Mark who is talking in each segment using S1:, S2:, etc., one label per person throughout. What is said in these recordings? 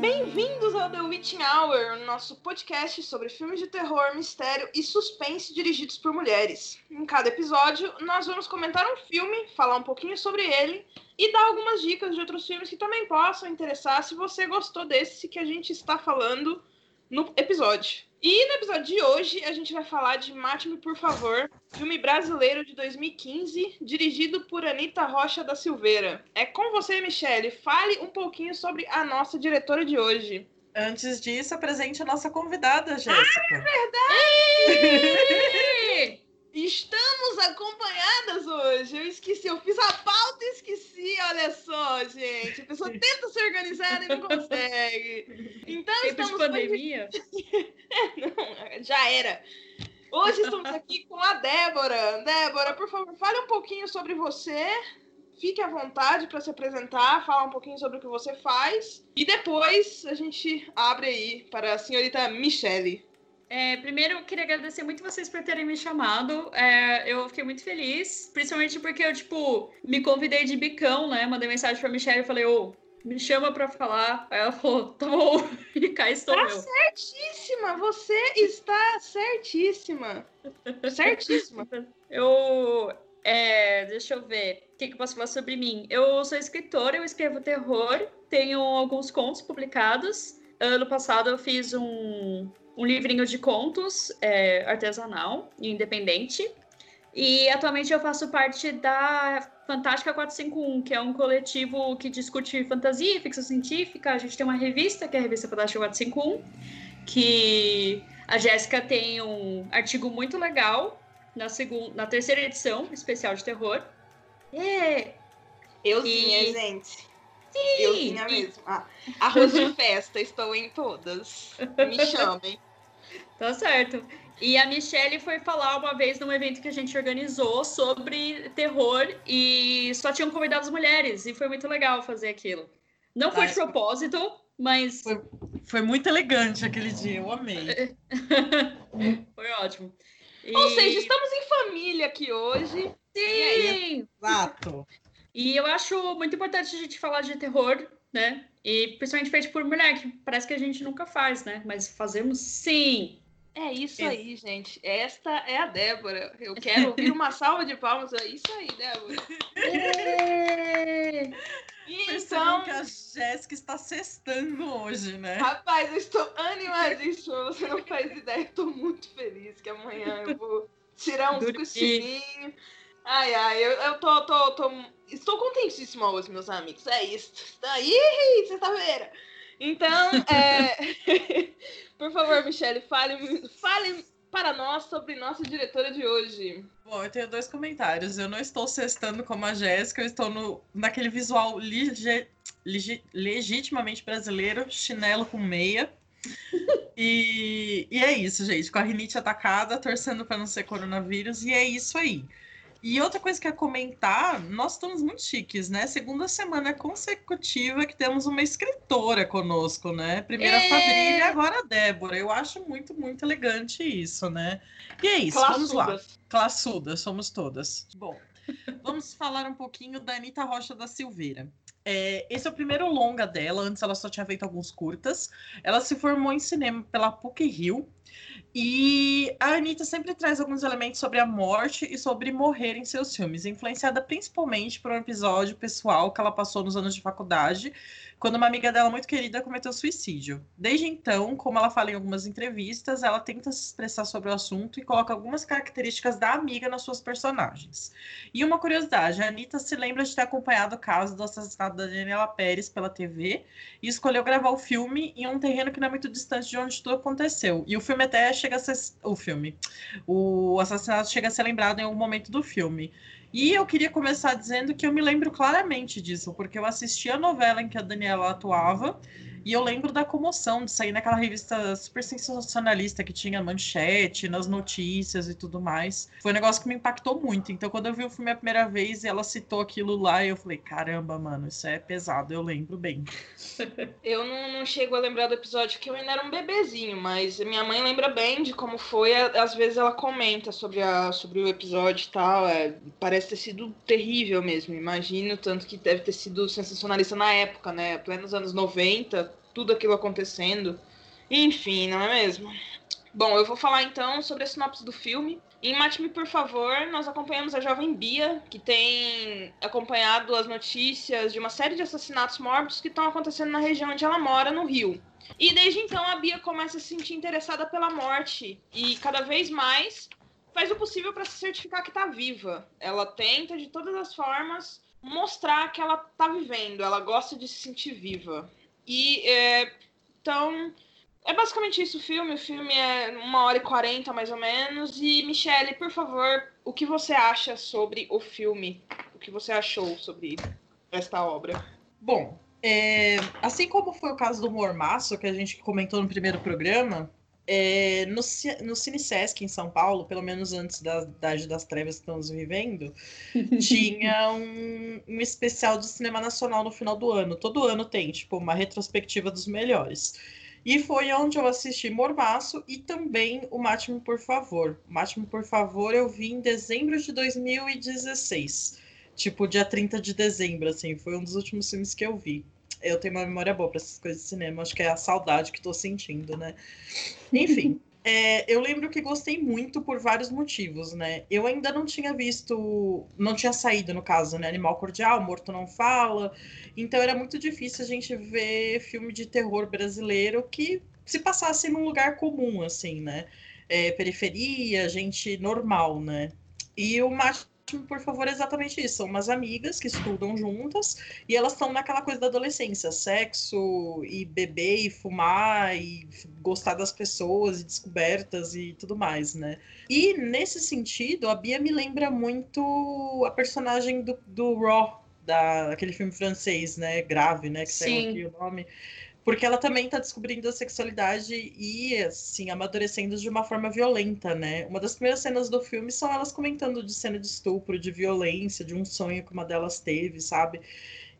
S1: Bem-vindos ao The Witching Hour, nosso podcast sobre filmes de terror, mistério e suspense dirigidos por mulheres. Em cada episódio, nós vamos comentar um filme, falar um pouquinho sobre ele e dar algumas dicas de outros filmes que também possam interessar se você gostou desse que a gente está falando no episódio. E no episódio de hoje a gente vai falar de Mate-me por favor, filme brasileiro de 2015, dirigido por Anita Rocha da Silveira. É com você, Michele. Fale um pouquinho sobre a nossa diretora de hoje.
S2: Antes disso, apresente a nossa convidada, Jéssica.
S1: Ah, é verdade! Estamos acompanhadas hoje. Eu esqueci, eu fiz a pauta e esqueci, olha só, gente. A pessoa tenta se organizar e não consegue. Então
S3: Tempo
S1: estamos
S3: de pandemia.
S1: não, já era. Hoje estamos aqui com a Débora. Débora, por favor, fale um pouquinho sobre você. Fique à vontade para se apresentar, falar um pouquinho sobre o que você faz. E depois a gente abre aí para a senhorita Michele.
S3: É, primeiro, eu queria agradecer muito vocês por terem me chamado. É, eu fiquei muito feliz, principalmente porque eu, tipo, me convidei de bicão, né? Mandei mensagem pra Michelle e falei, ô, me chama pra falar. Aí ela falou, tá bom, e cá estou
S1: Tá
S3: eu.
S1: certíssima, você está certíssima. Certíssima.
S3: Eu. é, deixa eu ver. O que, que eu posso falar sobre mim? Eu sou escritora, eu escrevo terror, tenho alguns contos publicados. Ano passado eu fiz um, um livrinho de contos é, artesanal e independente. E atualmente eu faço parte da Fantástica 451, que é um coletivo que discute fantasia e ficção científica. A gente tem uma revista, que é a revista Fantástica 451, que a Jéssica tem um artigo muito legal na, segunda, na terceira edição, especial de terror. É,
S1: Euzinha,
S3: E-
S1: gente.
S3: sim!
S1: Euzinha mesmo. Ah, arroz de festa, estou em todas. Me chamem.
S3: Tá certo. E a Michelle foi falar uma vez num evento que a gente organizou sobre terror e só tinham convidado as mulheres. E foi muito legal fazer aquilo. Não foi de propósito, mas
S2: Foi- Foi muito elegante aquele dia, eu amei.
S3: foi ótimo. E...
S1: Ou seja, estamos em família aqui hoje.
S3: Sim!
S2: Exato.
S3: E eu acho muito importante a gente falar de terror, né? E principalmente feito por mulher, que parece que a gente nunca faz, né? Mas fazemos sim.
S1: É isso aí, gente. Esta é a Débora. Eu quero ouvir uma salva de palmas. É isso aí, Débora.
S2: Percebam
S1: Então,
S2: que a Jéssica está sextando hoje, né?
S1: rapaz, eu estou animadíssima. Você não faz ideia. Estou muito feliz que amanhã eu vou tirar uns cochilinhos. Ai, ai, eu, eu tô, tô, tô. Estou contentíssima hoje, meus amigos. É isso. Está aí, sexta-feira. Então, é... por favor, Michele, fale, fale para nós sobre nossa diretora de hoje.
S2: Bom, eu tenho dois comentários. Eu não estou sextando como a Jéssica, eu estou no, naquele visual lige- lige- legitimamente brasileiro, chinelo com meia. E, e é isso, gente. Com a rinite atacada, torcendo para não ser coronavírus, e é isso aí. E outra coisa que eu ia comentar, nós estamos muito chiques, né? Segunda semana consecutiva que temos uma escritora conosco, né? Primeiro a
S3: É.
S2: Fabrília, agora a Débora. Eu acho muito, muito elegante isso, né? E é isso, vamos lá.
S1: Classudas.
S2: Classudas, somos todas. Bom, vamos falar um pouquinho da Anitta Rocha da Silveira. É, esse é o primeiro longa dela, antes ela só tinha feito alguns curtas. Ela se formou em cinema pela PUC Rio. E a Anitta sempre traz alguns elementos sobre a morte e sobre morrer em seus filmes, influenciada principalmente por um episódio pessoal que ela passou nos anos de faculdade, quando uma amiga dela muito querida cometeu suicídio. Desde então, como ela fala em algumas entrevistas, ela tenta se expressar sobre o assunto e coloca algumas características da amiga nas suas personagens. E uma curiosidade, a Anitta se lembra de ter acompanhado o caso do assassinato da Daniela Pérez pela TV e escolheu gravar o filme em um terreno que não é muito distante de onde tudo aconteceu. E o filme até chega a ser... O filme. O assassinato chega a ser lembrado em algum momento do filme. E eu queria começar dizendo que eu me lembro claramente disso, porque eu assisti a novela em que a Daniela atuava e eu lembro da comoção de sair naquela revista super sensacionalista que tinha manchete, nas notícias e tudo mais. Foi um negócio que me impactou muito. Então, quando eu vi o filme a primeira vez e ela citou aquilo lá, eu falei: caramba, mano, isso é pesado, eu lembro bem.
S1: Eu não, não chego a lembrar do episódio que eu ainda era um bebezinho, mas minha mãe lembra bem de como foi. Às vezes ela comenta sobre, a, sobre o episódio e tal. é, parece ter sido terrível mesmo. Imagino, tanto que deve ter sido sensacionalista na época, né? Plenos anos 90. Tudo aquilo acontecendo. Enfim, não é mesmo? Bom, eu vou falar então sobre a sinopse do filme. Em Mate-me, por favor, nós acompanhamos a jovem Bia, que tem acompanhado as notícias de uma série de assassinatos mortos que estão acontecendo na região onde ela mora, no Rio. E desde então a Bia começa a se sentir interessada pela morte e cada vez mais faz o possível para se certificar que está viva. Ela tenta de todas as formas mostrar que ela está vivendo, ela gosta de se sentir viva. E é, então é basicamente isso o filme. O filme é uma hora e quarenta, mais ou menos. E, Michele, por favor, o que você acha sobre o filme? O que você achou sobre esta obra?
S2: Bom, é, assim como foi o caso do Mormaço, que a gente comentou no primeiro programa, é, no, no Cine Sesc em São Paulo, pelo menos antes da Idade das Trevas que estamos vivendo, tinha um, um especial de cinema nacional no final do ano. Todo ano tem, tipo, uma retrospectiva dos melhores. E foi onde eu assisti Mormaço e também o Mate-me Por Favor. Mate-me Por Favor eu vi em dezembro de 2016. Tipo, dia 30 de dezembro, assim. Foi um dos últimos filmes que eu vi. Eu tenho uma memória boa para essas coisas de cinema. Acho que é a saudade que estou sentindo, né? Enfim. É, eu lembro que gostei muito por vários motivos, né? Eu ainda não tinha visto, não tinha saído, no caso, né? Animal Cordial, Morto Não Fala. Então era muito difícil a gente ver filme de terror brasileiro que se passasse num lugar comum, assim, né? É, periferia, gente normal, né? E o Macho por favor, é exatamente isso. São umas amigas que estudam juntas e elas estão naquela coisa da adolescência, sexo e beber e fumar e gostar das pessoas e descobertas e tudo mais, né? E nesse sentido, a Bia me lembra muito a personagem do, do Raw, da, aquele filme francês, né? Grave, né? Que saiu aqui o nome porque ela também está descobrindo a sexualidade e, assim, amadurecendo de uma forma violenta, né? Uma das primeiras cenas do filme são elas comentando de cena de estupro, de violência, de um sonho que uma delas teve, sabe?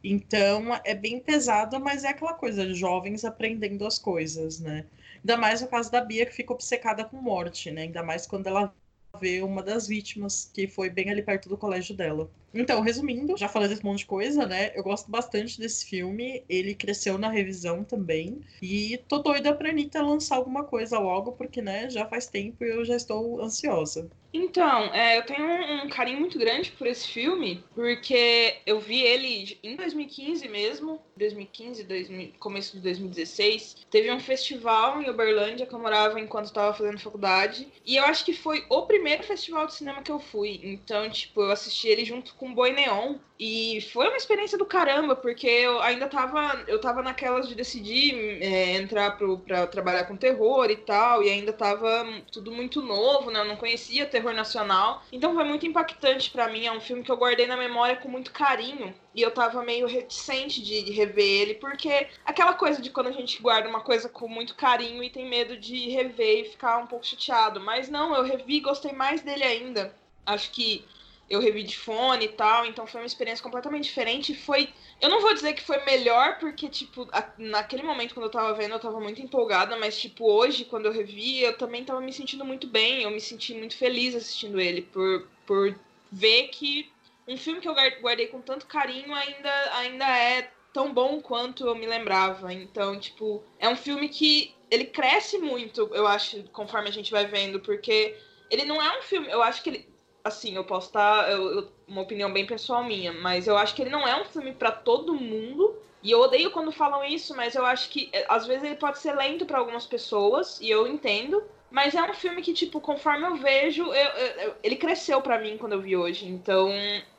S2: Então, é bem pesado, mas é aquela coisa de jovens aprendendo as coisas, né? Ainda mais no caso da Bia, que fica obcecada com morte, né? Ainda mais quando ela vê uma das vítimas, que foi bem ali perto do colégio dela. Então, resumindo, já falei desse monte de coisa, né? Eu gosto bastante desse filme. Ele cresceu na revisão também. E tô doida pra Anitta lançar alguma coisa logo, porque, né, já faz tempo e eu já estou ansiosa.
S1: Então, é, eu tenho um, um, carinho muito grande por esse filme, porque eu vi ele em 2015 mesmo, 2015, 2000, começo de 2016. Teve um festival em Uberlândia que eu morava enquanto estava fazendo faculdade, e eu acho que foi o primeiro festival de cinema que eu fui. Então, tipo, eu assisti ele junto com Boi Neon. E foi uma experiência do caramba, porque eu ainda tava, eu tava naquelas de decidir é, entrar pro, pra trabalhar com terror e tal, e ainda tava tudo muito novo, né? Eu não conhecia terror nacional. Então foi muito impactante para mim, é um filme que eu guardei na memória com muito carinho. E eu tava meio reticente de rever ele, porque aquela coisa de quando a gente guarda uma coisa com muito carinho e tem medo de rever e ficar um pouco chateado. Mas não, eu revi e gostei mais dele ainda. Acho que eu revi de fone e tal, então foi uma experiência completamente diferente. Foi. Eu não vou dizer que foi melhor, porque, tipo, a, naquele momento quando eu tava vendo, eu tava muito empolgada, mas, tipo, hoje, quando eu revi, eu também tava me sentindo muito bem, eu me senti muito feliz assistindo ele, por, por ver que um filme que eu guardei com tanto carinho ainda, ainda é tão bom quanto eu me lembrava. Então, tipo, é um filme que ele cresce muito, eu acho, conforme a gente vai vendo, porque ele não é um filme. Eu acho que ele assim, eu posso estar. Tá, eu, eu, uma opinião bem pessoal minha, mas eu acho que ele não é um filme para todo mundo. E eu odeio quando falam isso, mas eu acho que é, às vezes ele pode ser lento para algumas pessoas, e eu entendo. Mas é um filme que, tipo, conforme eu vejo, eu, eu, ele cresceu para mim quando eu vi hoje. Então,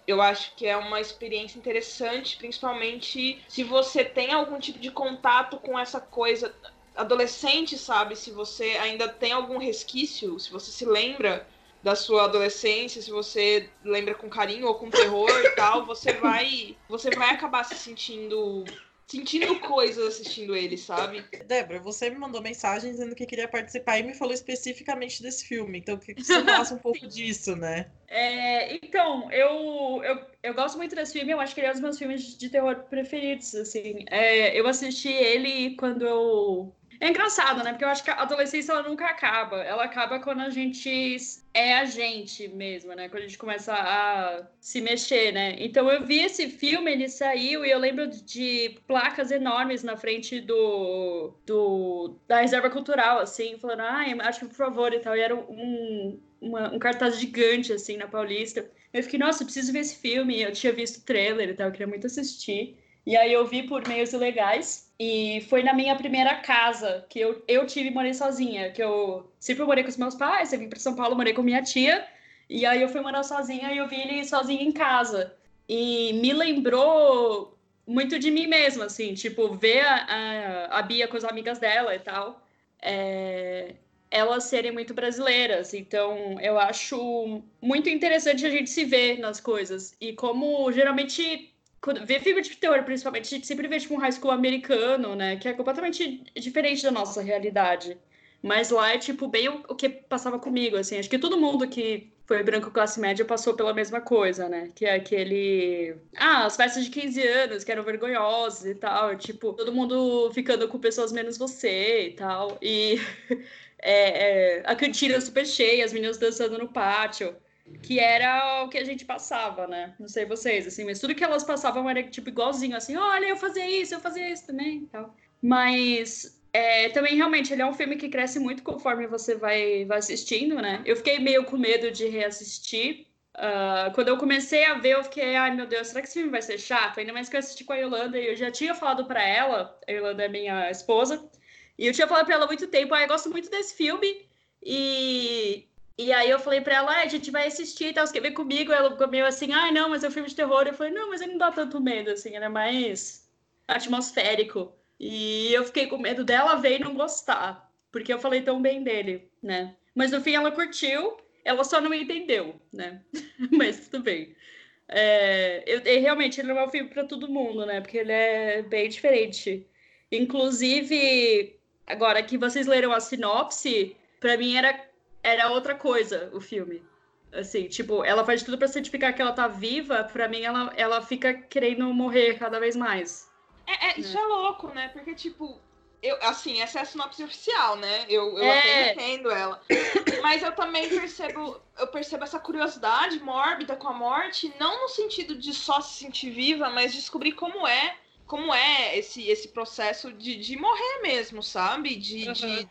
S1: eu acho que é uma experiência interessante, principalmente se você tem algum tipo de contato com essa coisa adolescente, sabe? Se você ainda tem algum resquício, se você se lembra da sua adolescência, se você lembra com carinho ou com terror e tal, você vai, você vai acabar se sentindo sentindo coisas assistindo ele, sabe?
S2: Débora, você me mandou mensagem dizendo que queria participar e me falou especificamente desse filme. Então, que você falasse um pouco disso, né?
S3: É, então, eu, eu, eu gosto muito desse filme. Eu acho que ele é um dos meus filmes de terror preferidos, assim. É, eu assisti ele quando eu É engraçado, né? Porque eu acho que a adolescência ela nunca acaba. Ela acaba quando a gente é a gente mesmo, né? Quando a gente começa a se mexer, né? Então eu vi esse filme, ele saiu e eu lembro de placas enormes na frente do, do da reserva cultural, assim, falando, ai, ah, acho que por favor e tal. E era um, uma, um cartaz gigante, assim, na Paulista. Eu fiquei, nossa, eu preciso ver esse filme. Eu tinha visto o trailer e tal, eu queria muito assistir. E aí eu vi por meios ilegais. E foi na minha primeira casa que eu, eu tive morei sozinha. Que eu sempre morei com os meus pais, eu vim para São Paulo, morei com minha tia. E aí eu fui morar sozinha e eu vi ele sozinho em casa. E me lembrou muito de mim mesma, assim, tipo, ver a, a, a Bia com as amigas dela e tal. É, elas serem muito brasileiras. Então, eu acho muito interessante a gente se ver nas coisas. E como geralmente quando vê filme de terror, principalmente, a gente sempre vê tipo um high school americano, né? Que é completamente diferente da nossa realidade. Mas lá é tipo bem o, o, que passava comigo, assim. Acho que todo mundo que foi branco classe média passou pela mesma coisa, né? Que é aquele. Ah, as festas de 15 anos que eram vergonhosas e tal. Tipo, todo mundo ficando com pessoas menos você e tal. E é, é, a cantina super cheia, as meninas dançando no pátio que era o que a gente passava, né? Não sei vocês, assim, mas tudo que elas passavam era tipo igualzinho, assim, olha, eu fazia isso, eu fazia isso também, tal. Mas é, também realmente ele é um filme que cresce muito conforme você vai, vai assistindo, né? Eu fiquei meio com medo de reassistir. Uh, quando eu comecei a ver, eu fiquei, ai meu Deus, será que esse filme vai ser chato? Ainda mais que eu assisti com a Yolanda e eu já tinha falado para ela, a Yolanda é minha esposa, e eu tinha falado para ela há muito tempo, ah, eu gosto muito desse filme. E, e aí eu falei pra ela, ah, a gente vai assistir tal, você quer ver comigo? Ela ficou meio assim, ai, ah, não, mas é um filme de terror. Eu falei, não, mas ele não dá tanto medo, assim, ele é mais atmosférico. E eu fiquei com medo dela ver e não gostar, porque eu falei tão bem dele, né? Mas no fim ela curtiu, ela só não entendeu, né? mas tudo bem. É, eu, realmente, ele não é um filme para todo mundo, né? Porque ele é bem diferente. Inclusive, agora que vocês leram a sinopse, para mim era era outra coisa o filme. Assim, tipo, ela faz tudo para certificar que ela tá viva, pra mim ela, ela fica querendo morrer cada vez mais.
S1: É, é isso é. é louco, né? Porque, tipo, eu, assim, essa é a sinopse oficial, né? Eu, eu é. até entendo ela. Mas eu também percebo, eu percebo essa curiosidade mórbida com a morte, não no sentido de só se sentir viva, mas descobrir como é, como é esse, esse processo de, de morrer mesmo, sabe? De, uhum. de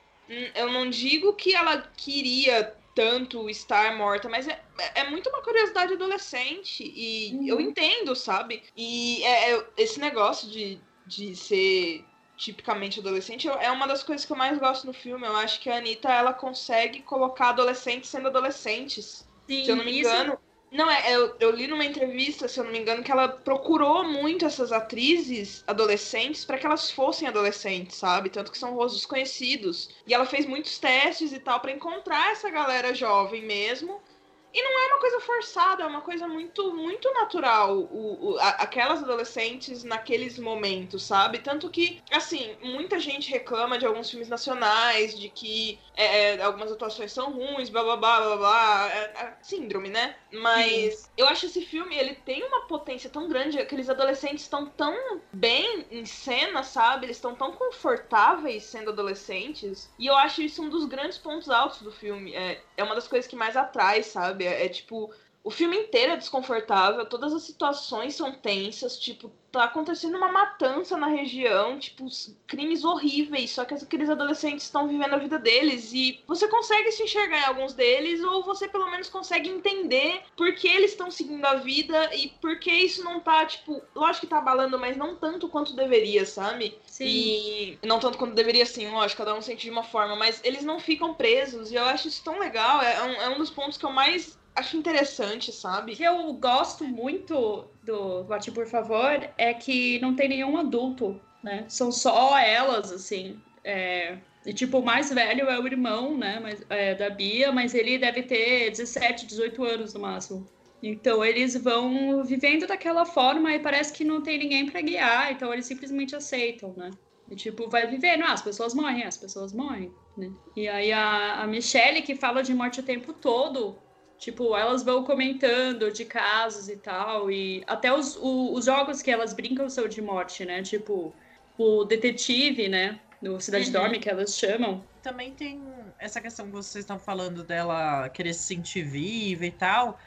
S1: eu não digo que ela queria tanto estar morta, mas é, é muito uma curiosidade adolescente. E uhum. eu entendo, sabe? E é, é, esse negócio de, de ser tipicamente adolescente é uma das coisas que eu mais gosto no filme. Eu acho que a Anitta ela consegue colocar adolescentes sendo adolescentes. Sim, Se eu não me engano. Não, é, eu, eu li numa entrevista, se eu não me engano, que ela procurou muito essas atrizes adolescentes para que elas fossem adolescentes, sabe? Tanto que são rostos conhecidos. E ela fez muitos testes e tal para encontrar essa galera jovem mesmo. E não é uma coisa forçada, é uma coisa muito, muito natural, o, o a, aquelas adolescentes naqueles momentos, sabe? Tanto que, assim, muita gente reclama de alguns filmes nacionais, de que é, é algumas atuações são ruins, blá blá blá blá blá, é, é síndrome, né? Mas Sim. eu acho esse filme, ele tem uma potência tão grande, aqueles adolescentes estão tão bem em cena, sabe? Eles estão tão confortáveis sendo adolescentes, e eu acho isso um dos grandes pontos altos do filme. É, é uma das coisas que mais atrai, sabe? É, é tipo, o filme inteiro é desconfortável, todas as situações são tensas, tipo, tá acontecendo uma matança na região, tipo, crimes horríveis, só que aqueles adolescentes estão vivendo a vida deles e você consegue se enxergar em alguns deles ou você pelo menos consegue entender por que eles estão seguindo a vida e por que isso não tá, tipo, lógico que tá abalando, mas não tanto quanto deveria, sabe? Sim. E não tanto quanto deveria, sim, lógico, cada um sente de uma forma, mas eles não ficam presos e eu acho isso tão legal, é um, é um dos pontos que eu mais acho interessante, sabe?
S3: O que eu gosto muito do Vote Por Favor é que não tem nenhum adulto, né? São só elas, assim. É... E, tipo, o mais velho é o irmão, né, mas, é, da Bia, mas ele deve ter 17, 18 anos no máximo. Então eles vão vivendo daquela forma e parece que não tem ninguém para guiar, então eles simplesmente aceitam, né? E, tipo, vai vivendo, ah, as pessoas morrem, as pessoas morrem, né? E aí a, a Michelle, que fala de morte o tempo todo, Tipo, elas vão comentando de casos e tal, e até os, o, os jogos que elas brincam são de morte, né? Tipo, o detetive, né? no Cidade
S2: Uhum.
S3: Dorme, que elas chamam.
S2: Também tem essa questão que vocês estão falando dela querer se sentir viva e tal.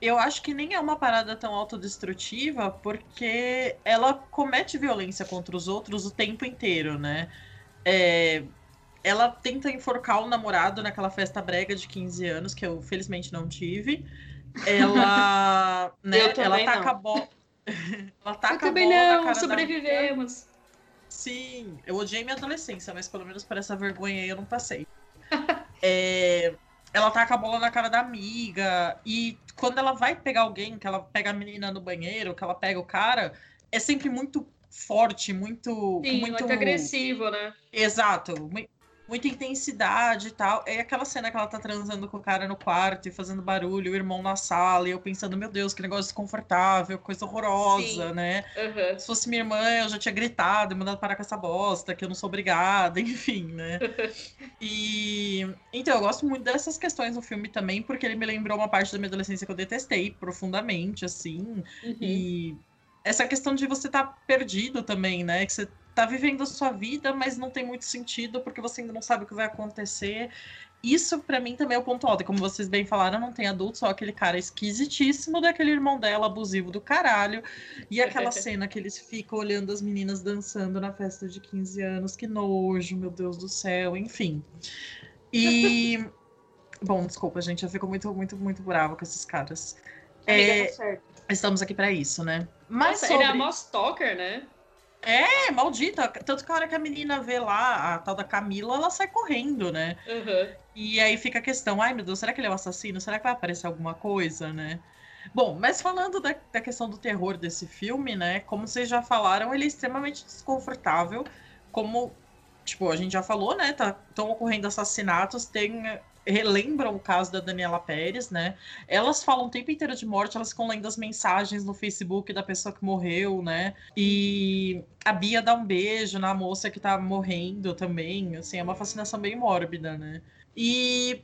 S2: Eu acho que nem é uma parada tão autodestrutiva, porque ela comete violência contra os outros o tempo inteiro, né? É, ela tenta enforcar o namorado naquela festa brega de 15 anos, que eu felizmente não tive. Ela, né,
S1: Eu
S2: ela taca
S1: não.
S2: a bola. ela taca
S3: Eu
S2: a
S3: também
S2: bola na
S3: não,
S2: cara da
S3: sobrevivemos.
S2: Sim, eu odiei minha adolescência, mas pelo menos por essa vergonha aí eu não passei. É, ela taca a bola na cara da amiga, e quando ela vai pegar alguém, que ela pega a menina no banheiro, que ela pega o cara, é sempre muito forte, muito.
S3: Sim,
S2: muito
S3: muito agressivo, né?
S2: Exato, muita intensidade e tal. É aquela cena que ela tá transando com o cara no quarto e fazendo barulho, o irmão na sala, e eu pensando, meu Deus, que negócio desconfortável, coisa horrorosa,
S3: Sim.
S2: né?
S3: Aham.
S2: Se fosse minha irmã, eu já tinha gritado e mandado parar com essa bosta, que eu não sou obrigada, enfim, né? E então eu gosto muito dessas questões no filme também, porque ele me lembrou uma parte da minha adolescência que eu detestei profundamente, assim.
S3: Uhum.
S2: E essa questão de você estar perdido também, né? Que você tá vivendo a sua vida, mas não tem muito sentido porque você ainda não sabe o que vai acontecer. Isso pra mim também é o ponto alto. E como vocês bem falaram, não tem adulto, só aquele cara esquisitíssimo daquele irmão dela, abusivo do caralho. E aquela cena que eles ficam olhando as meninas dançando na festa de 15 anos. Que nojo, meu Deus do céu, enfim. E. Bom, desculpa, gente, eu fico muito, muito, muito brava com esses caras.
S1: Amiga,
S2: É,
S1: tá certo.
S2: estamos aqui pra isso, né? Mas
S3: Nossa, ele é
S2: sobre...
S3: a mó stalker, né?
S2: É, maldita. Tanto que a hora que a menina vê lá a tal da Camila, ela sai correndo, né?
S3: Aham.
S2: E aí fica a questão, ai meu Deus, será que ele é o assassino? Será que vai aparecer alguma coisa, né? Bom, mas falando da, da questão do terror desse filme, né? Como vocês já falaram, ele é extremamente desconfortável. Como, tipo, a gente já falou, né? Estão ocorrendo assassinatos, tem. Relembram o caso da Daniela Pérez, né? Elas falam o tempo inteiro de morte, elas ficam lendo as mensagens no Facebook da pessoa que morreu, né? E a Bia dá um beijo na moça que tá morrendo também. Assim, é uma fascinação bem mórbida, né? E,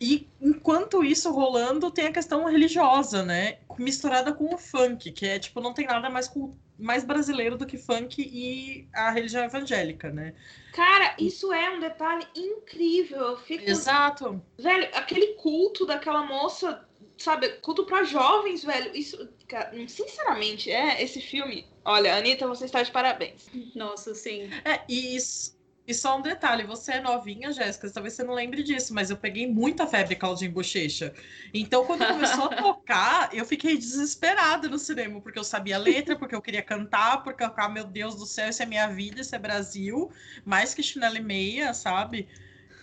S2: e enquanto isso rolando, tem a questão religiosa, né? Misturada com o funk, que é tipo, não tem nada mais, mais brasileiro do que funk e a religião evangélica, né?
S1: Cara, isso é um detalhe incrível. Eu fico.
S2: Exato.
S1: Velho, aquele culto daquela moça, sabe? Culto pra jovens, velho. Isso, cara, sinceramente, é esse filme. Olha, Anitta, você está de parabéns.
S3: Nossa, sim.
S2: É, e, isso- e só um detalhe, você é novinha, Jéssica, talvez você não lembre disso, mas eu peguei muita febre Claudinho Bochecha. Então, quando começou a tocar, eu fiquei desesperada no cinema, porque eu sabia a letra, porque eu queria cantar, porque eu ficava, meu Deus do céu, isso é minha vida, isso é Brasil, mais que chinelo e meia, sabe?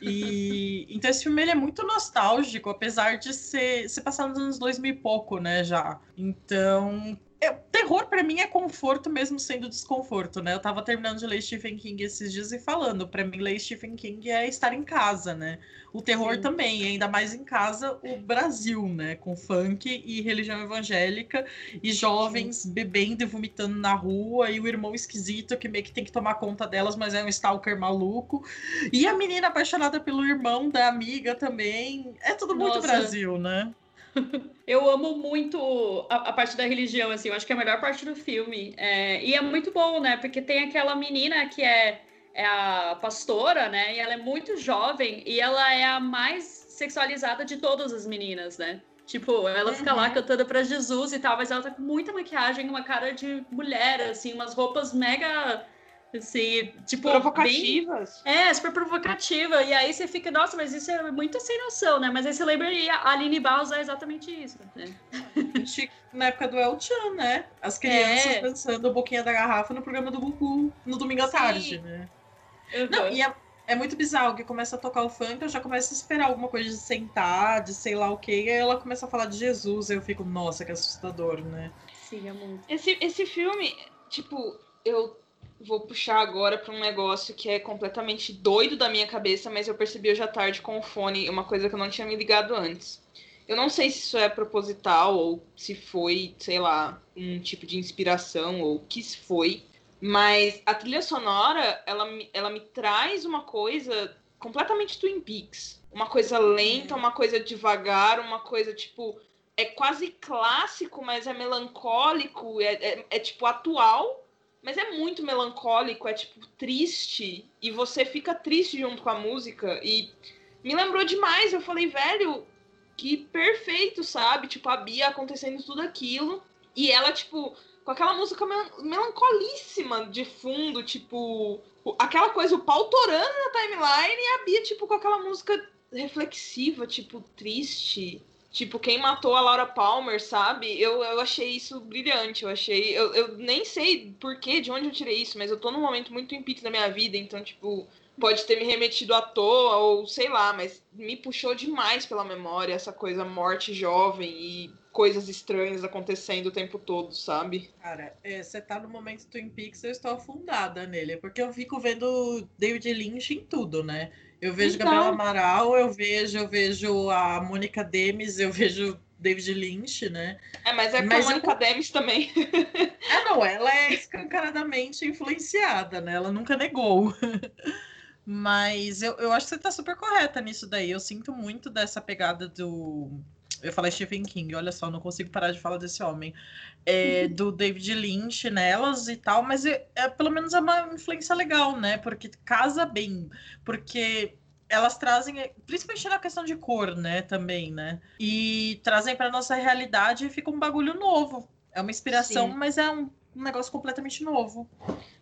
S2: E então esse filme ele é muito nostálgico, apesar de ser, ser passado nos anos 2000 e pouco, né, já. Então, é, terror pra mim é conforto mesmo sendo desconforto, né? Eu tava terminando de ler Stephen King esses dias e falando, pra mim ler Stephen King é estar em casa, né? O terror
S3: Sim.
S2: também, ainda mais em casa, o Brasil, né? Com funk e religião evangélica e jovens bebendo e vomitando na rua e o irmão esquisito que meio que tem que tomar conta delas, mas é um stalker maluco. E a menina apaixonada pelo irmão da amiga também. É tudo muito
S3: Nossa.
S2: Brasil, né?
S3: Eu amo muito a, a parte da religião, assim, eu acho que é a melhor parte do filme. É, e é muito bom, né? Porque tem aquela menina que é, é a pastora, né? E ela é muito jovem e ela é a mais sexualizada de todas as meninas, né? Tipo, ela fica lá
S2: Uhum.
S3: cantando pra Jesus e tal, mas ela tá com muita maquiagem, uma cara de mulher, assim, umas roupas mega, assim, tipo, bem...
S1: Provocativas.
S3: É, super provocativa. E aí você fica, nossa, mas isso é muito sem noção, né? Mas aí você lembra e a Aline Barros é exatamente isso, né?
S2: Na época do El Chan, né? As crianças
S3: É.
S2: dançando a boquinha da garrafa no programa do Gugu, no domingo à
S3: Sim.
S2: tarde, né? Não, e é, é muito bizarro que começa a tocar o funk, eu já começo a esperar alguma coisa de sentar, de sei lá o quê, e aí ela começa a falar de Jesus, aí eu fico, nossa, que assustador, né?
S3: Sim, é muito.
S1: Esse, esse filme, tipo, eu vou puxar agora pra um negócio que é completamente doido da minha cabeça, mas eu percebi hoje à tarde com o fone uma coisa que eu não tinha me ligado antes. Eu não sei se isso é proposital ou se foi, sei lá, um tipo de inspiração ou o que foi, mas a trilha sonora, ela me, ela me traz uma coisa completamente Twin Peaks. Uma coisa lenta, uma coisa devagar, uma coisa tipo é quase clássico, mas é melancólico, é, é, é, tipo atual, mas é muito melancólico, é tipo triste, e você fica triste junto com a música, e me lembrou demais. Eu falei, velho, que perfeito, sabe? Tipo, a Bia acontecendo tudo aquilo, e ela, tipo, com aquela música melancolíssima de fundo, tipo, aquela coisa, o pau torando na timeline, e a Bia, tipo, com aquela música reflexiva, tipo, triste. Tipo, quem matou a Laura Palmer, sabe? Eu, eu achei isso brilhante. Eu achei. Eu, eu nem sei por que, de onde eu tirei isso, mas eu tô num momento muito em da minha vida, então, tipo, pode ter me remetido à toa, ou sei lá, mas me puxou demais pela memória essa coisa morte jovem e coisas estranhas acontecendo o tempo todo, sabe?
S2: Cara, você é, tá no momento Twin Peaks, eu estou afundada nele, porque eu fico vendo David Lynch em tudo, né? Eu vejo então... Gabriela Amaral, eu vejo, eu vejo a Mônica Demis, eu vejo David Lynch, né?
S1: É, mas é com mas a Mônica eu... Demis também.
S2: Ah, não, ela é escancaradamente influenciada, né? Ela nunca negou. Mas eu, eu acho que você tá super correta nisso daí. Eu sinto muito dessa pegada do. Eu falei Stephen King, olha só, não consigo parar de falar desse homem. É, do David Lynch nelas e tal, mas é, é, pelo menos é uma influência legal, né? Porque casa bem. Porque elas trazem, principalmente na questão de cor, né, também, né? E trazem para nossa realidade e fica um bagulho novo. É uma inspiração, Sim. mas é um um negócio completamente novo.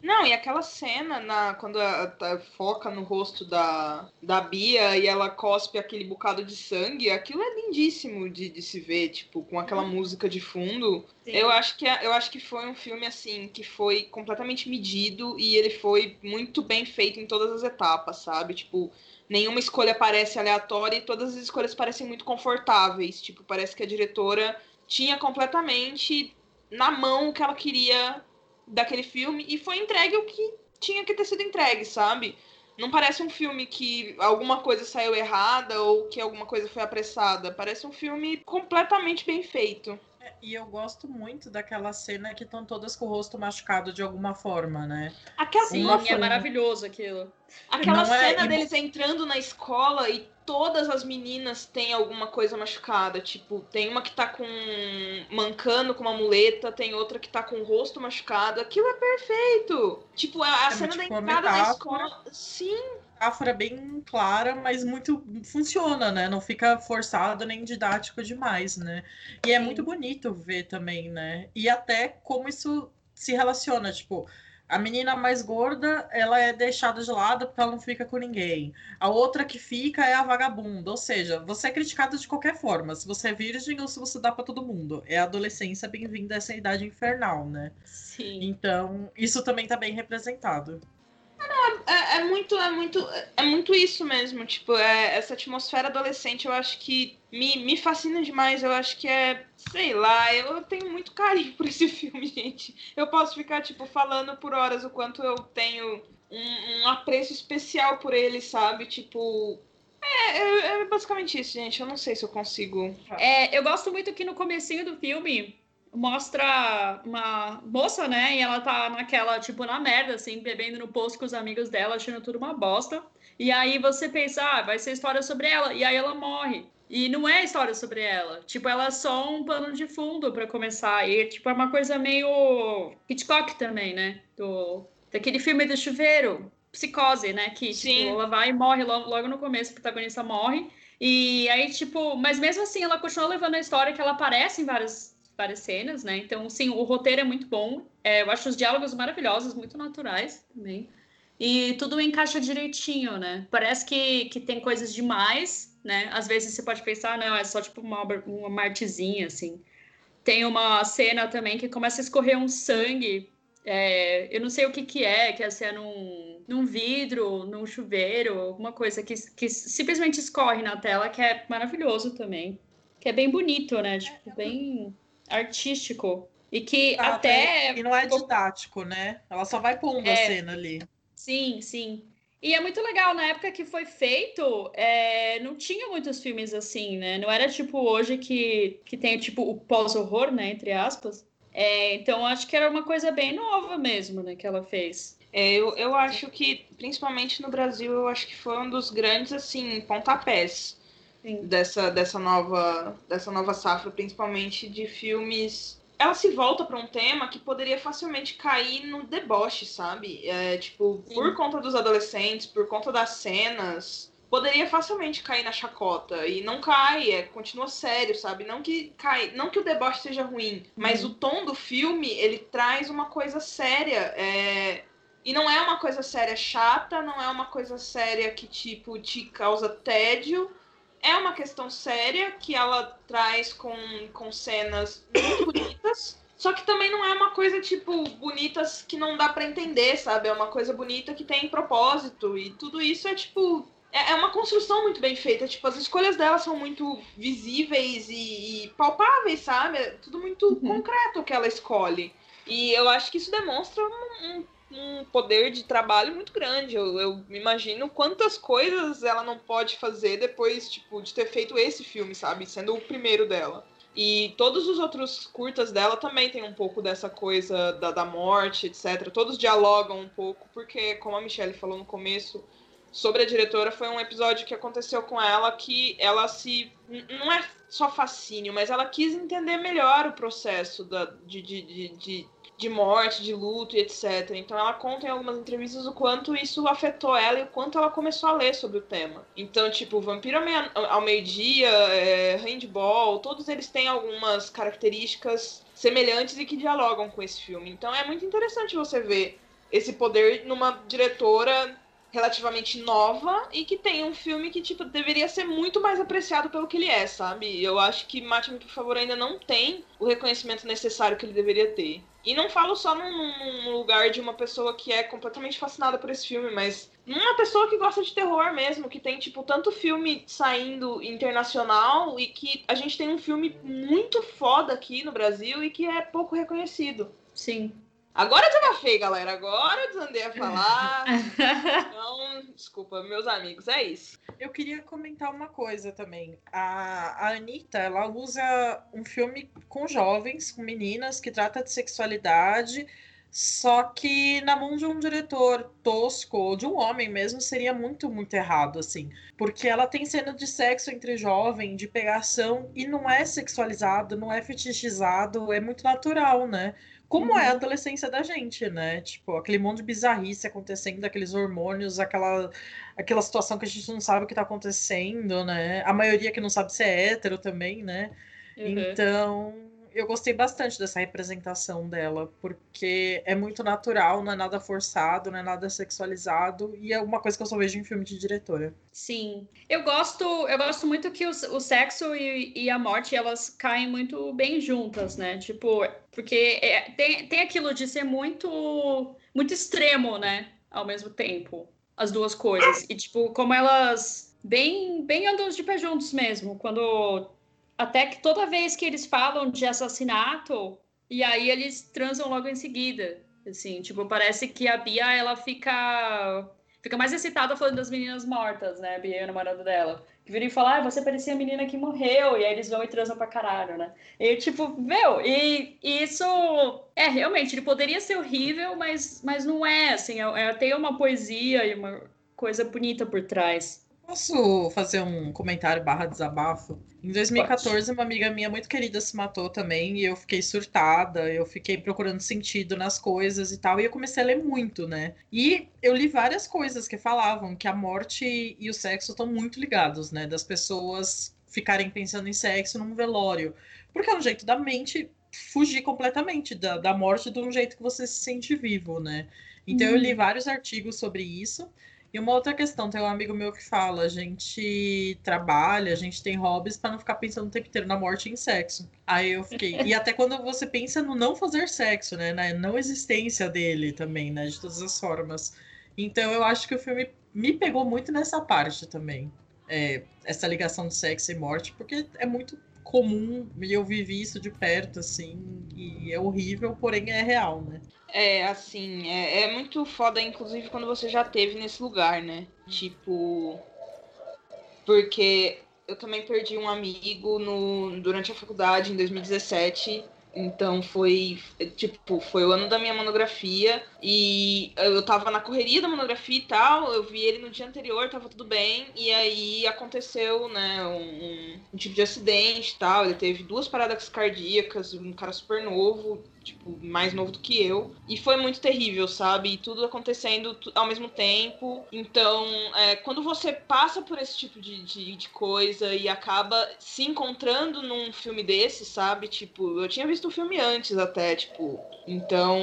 S1: Não, e aquela cena na, quando a, a, foca no rosto da, da Bia e ela cospe aquele bocado de sangue, aquilo é lindíssimo de, de se ver, tipo, com aquela uhum. música de fundo. Eu acho, que, eu acho que foi um filme, assim, que foi completamente medido e ele foi muito bem feito em todas as etapas, sabe? Tipo, nenhuma escolha parece aleatória e todas as escolhas parecem muito confortáveis. Tipo, parece que a diretora tinha completamente na mão o que ela queria daquele filme e foi entregue o que tinha que ter sido entregue, sabe? Não parece um filme que alguma coisa saiu errada ou que alguma coisa foi apressada. Parece um filme completamente bem feito.
S2: É, e eu gosto muito daquela cena que estão todas com o rosto machucado de alguma forma, né?
S3: Aquela Sim, é maravilhoso aquilo.
S1: Aquela Não é cena é... deles entrando na escola e todas as meninas têm alguma coisa machucada. Tipo, tem uma que tá com. mancando com uma muleta, tem outra que tá com o rosto machucado. Aquilo é perfeito! Tipo, a, é, cena tipo, da entrada da escola. Sim,
S2: metáfora bem clara, mas muito funciona, né? Não fica forçado nem didático demais, né? E é muito bonito ver também, né? E até como isso se relaciona, tipo, a menina mais gorda, ela é deixada de lado porque ela não fica com ninguém. A outra que fica é a vagabunda. Ou seja, você é criticado de qualquer forma. Se você é virgem ou se você dá para todo mundo. É a adolescência bem-vinda a essa idade infernal, né?
S3: Sim.
S2: Então, isso também tá bem representado.
S1: É, é, muito, é muito, é muito isso mesmo. Tipo, é, essa atmosfera adolescente, eu acho que me, me fascina demais. Eu acho que é, sei lá, eu tenho muito carinho por esse filme, gente. Eu posso ficar, tipo, falando por horas o quanto eu tenho um, um apreço especial por ele, sabe? Tipo, é, é, é, basicamente isso, gente. Eu não sei se eu consigo.
S3: É, eu gosto muito que no comecinho do filme mostra uma moça, né? E ela tá naquela, tipo, na merda, assim, bebendo no posto com os amigos dela, achando tudo uma bosta. E aí você pensa, ah, vai ser história sobre ela. E aí ela morre. E não é história sobre ela. Tipo, ela é só um pano de fundo para começar. E, tipo, é uma coisa meio Hitchcock também, né? Do... Daquele filme do chuveiro, Psicose, né? Que, tipo, ela vai e morre logo, logo no começo, o protagonista morre. E aí, tipo, mas mesmo assim, ela continua levando a história que ela aparece em várias várias cenas, né? Então, sim, o roteiro é muito bom. É, eu acho os diálogos maravilhosos, muito naturais também. E tudo encaixa direitinho, né? Parece que, que tem coisas demais, né? Às vezes você pode pensar, não, é só tipo uma, uma martezinha, assim. Tem uma cena também que começa a escorrer um sangue. É, eu não sei o que que é, que é ser num, num vidro, num chuveiro, alguma coisa que, que simplesmente escorre na tela, que é maravilhoso também. Que é bem bonito, né? Tipo, bem artístico. E que ah, até.
S2: E não é didático, né? Ela só vai pondo é, a cena ali.
S3: Sim, sim. E é muito legal, na época que foi feito, é, não tinha muitos filmes assim, né? Não era tipo hoje que, que tem tipo o pós-horror, né? Entre aspas. É, então acho que era uma coisa bem nova mesmo, né? Que ela fez.
S1: É, eu, eu acho que, principalmente no Brasil, eu acho que foi um dos grandes, assim, pontapés dessa, dessa, nova, dessa nova safra, principalmente de filmes ela se volta para um tema que poderia facilmente cair no deboche, sabe? É, tipo, Sim. por conta dos adolescentes, por conta das cenas, poderia facilmente cair na chacota e não cai, é, continua sério, sabe? Não que cai, não que o deboche seja ruim, mas uhum. o tom do filme ele traz uma coisa séria, é, e não é uma coisa séria chata, não é uma coisa séria que tipo te causa tédio, é uma questão séria que ela traz com, com cenas muito bonitas. Só que também não é uma coisa, tipo, bonitas que não dá para entender, sabe? É uma coisa bonita que tem propósito. E tudo isso é, tipo. É, é uma construção muito bem feita. Tipo, as escolhas dela são muito visíveis e, e palpáveis, sabe? É tudo muito uhum. concreto o que ela escolhe. E eu acho que isso demonstra um, um um poder de trabalho muito grande. Eu, eu imagino quantas coisas ela não pode fazer depois, tipo, de ter feito esse filme, sabe? Sendo o primeiro dela. E todos os outros curtas dela também tem um pouco dessa coisa da, da morte, etc. Todos dialogam um pouco, porque, como a Michelle falou no começo, sobre a diretora, foi um episódio que aconteceu com ela que ela se. Não é só fascínio, mas ela quis entender melhor o processo da, de, de, de, de de morte, de luto e etc. Então ela conta em algumas entrevistas o quanto isso afetou ela e o quanto ela começou a ler sobre o tema. Então, tipo, Vampiro ao meio-dia, é, Handball, todos eles têm algumas características semelhantes e que dialogam com esse filme. Então é muito interessante você ver esse poder numa diretora relativamente nova e que tem um filme que, tipo, deveria ser muito mais apreciado pelo que ele é, sabe? Eu acho que Mate-me, por favor, ainda não tem o reconhecimento necessário que ele deveria ter. E não falo só num, num, lugar de uma pessoa que é completamente fascinada por esse filme, mas numa pessoa que gosta de terror mesmo, que tem, tipo, tanto filme saindo internacional e que a gente tem um filme muito foda aqui no Brasil e que é pouco reconhecido.
S3: Sim.
S1: Agora eu desabafei, galera. Agora eu desandei a falar. então, desculpa, meus amigos, é isso.
S2: Eu queria comentar uma coisa também. A, a Anitta, ela usa um filme com jovens, com meninas, que trata de sexualidade, só que na mão de um diretor tosco, ou de um homem mesmo, seria muito, muito errado, assim. Porque ela tem cena de sexo entre jovem, de pegação, e não é sexualizado, não é fetichizado, é muito natural, né? Como uhum. é a adolescência da gente, né? Tipo, aquele monte de bizarrice acontecendo, aqueles hormônios, aquela, aquela situação que a gente não sabe o que tá acontecendo, né? A maioria que não sabe se é hétero também, né? Uhum. Então, eu gostei bastante dessa representação dela, porque é muito natural, não é nada forçado, não é nada sexualizado, e é uma coisa que eu só vejo em filme de diretora.
S3: Sim. Eu gosto, eu gosto muito que o, o sexo e, e, a morte, elas caem muito bem juntas, né? Tipo, porque é, tem, tem aquilo de ser muito, muito extremo, né? Ao mesmo tempo, as duas coisas. E, tipo, como elas bem, bem andam de pé juntos mesmo, quando até que toda vez que eles falam de assassinato, e aí eles transam logo em seguida. Assim, tipo, parece que a Bia, ela fica fica mais excitada falando das meninas mortas, né? Bia, a namorada dela. Que viram e falam, ah, você parecia a menina que morreu. E aí eles vão e transam pra caralho, né? E tipo, meu, e, e isso é realmente, ele poderia ser horrível, mas, mas não é, assim, é, é, tem uma poesia e uma coisa bonita por trás.
S2: Posso fazer um comentário barra desabafo? Em 2014, Pode. uma amiga minha muito querida se matou também e eu fiquei surtada, eu fiquei procurando sentido nas coisas e tal, e eu comecei a ler muito, né? E eu li várias coisas que falavam que a morte e o sexo estão muito ligados, né? Das pessoas ficarem pensando em sexo num velório. Porque é um jeito da mente fugir completamente da, da morte de um jeito que você se sente vivo, né? Então hum. eu li uhum. vários artigos sobre isso. E uma outra questão, tem um amigo meu que fala, a gente trabalha, a gente tem hobbies para não ficar pensando o tempo inteiro na morte e em sexo. Aí eu fiquei. e até quando você pensa no não fazer sexo, né? Na não existência dele também, né? De todas as formas. Então eu acho que o filme me pegou muito nessa parte também. É, essa ligação de sexo e morte, porque é muito comum e eu vivi isso de perto, assim, e é horrível, porém é real, né?
S1: É, assim, é, é muito foda, inclusive, quando você já teve nesse lugar, né? Tipo. Porque eu também perdi um amigo no, durante a faculdade, em 2017. Então foi, tipo, foi o ano da minha monografia e eu tava na correria da monografia e tal, eu vi ele no dia anterior, tava tudo bem, e aí aconteceu, né, um, um tipo de acidente e tal, ele teve duas paradas cardíacas, um cara super novo, tipo, mais novo do que eu. E foi muito terrível, sabe? E tudo acontecendo ao mesmo tempo. Então, é, quando você passa por esse tipo de, de, de, coisa e acaba se encontrando num filme desse, sabe? Tipo, eu tinha visto o filme antes até, tipo. Então,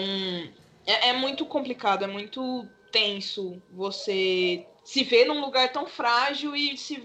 S1: é, é muito complicado, é muito tenso você se ver num lugar tão frágil e se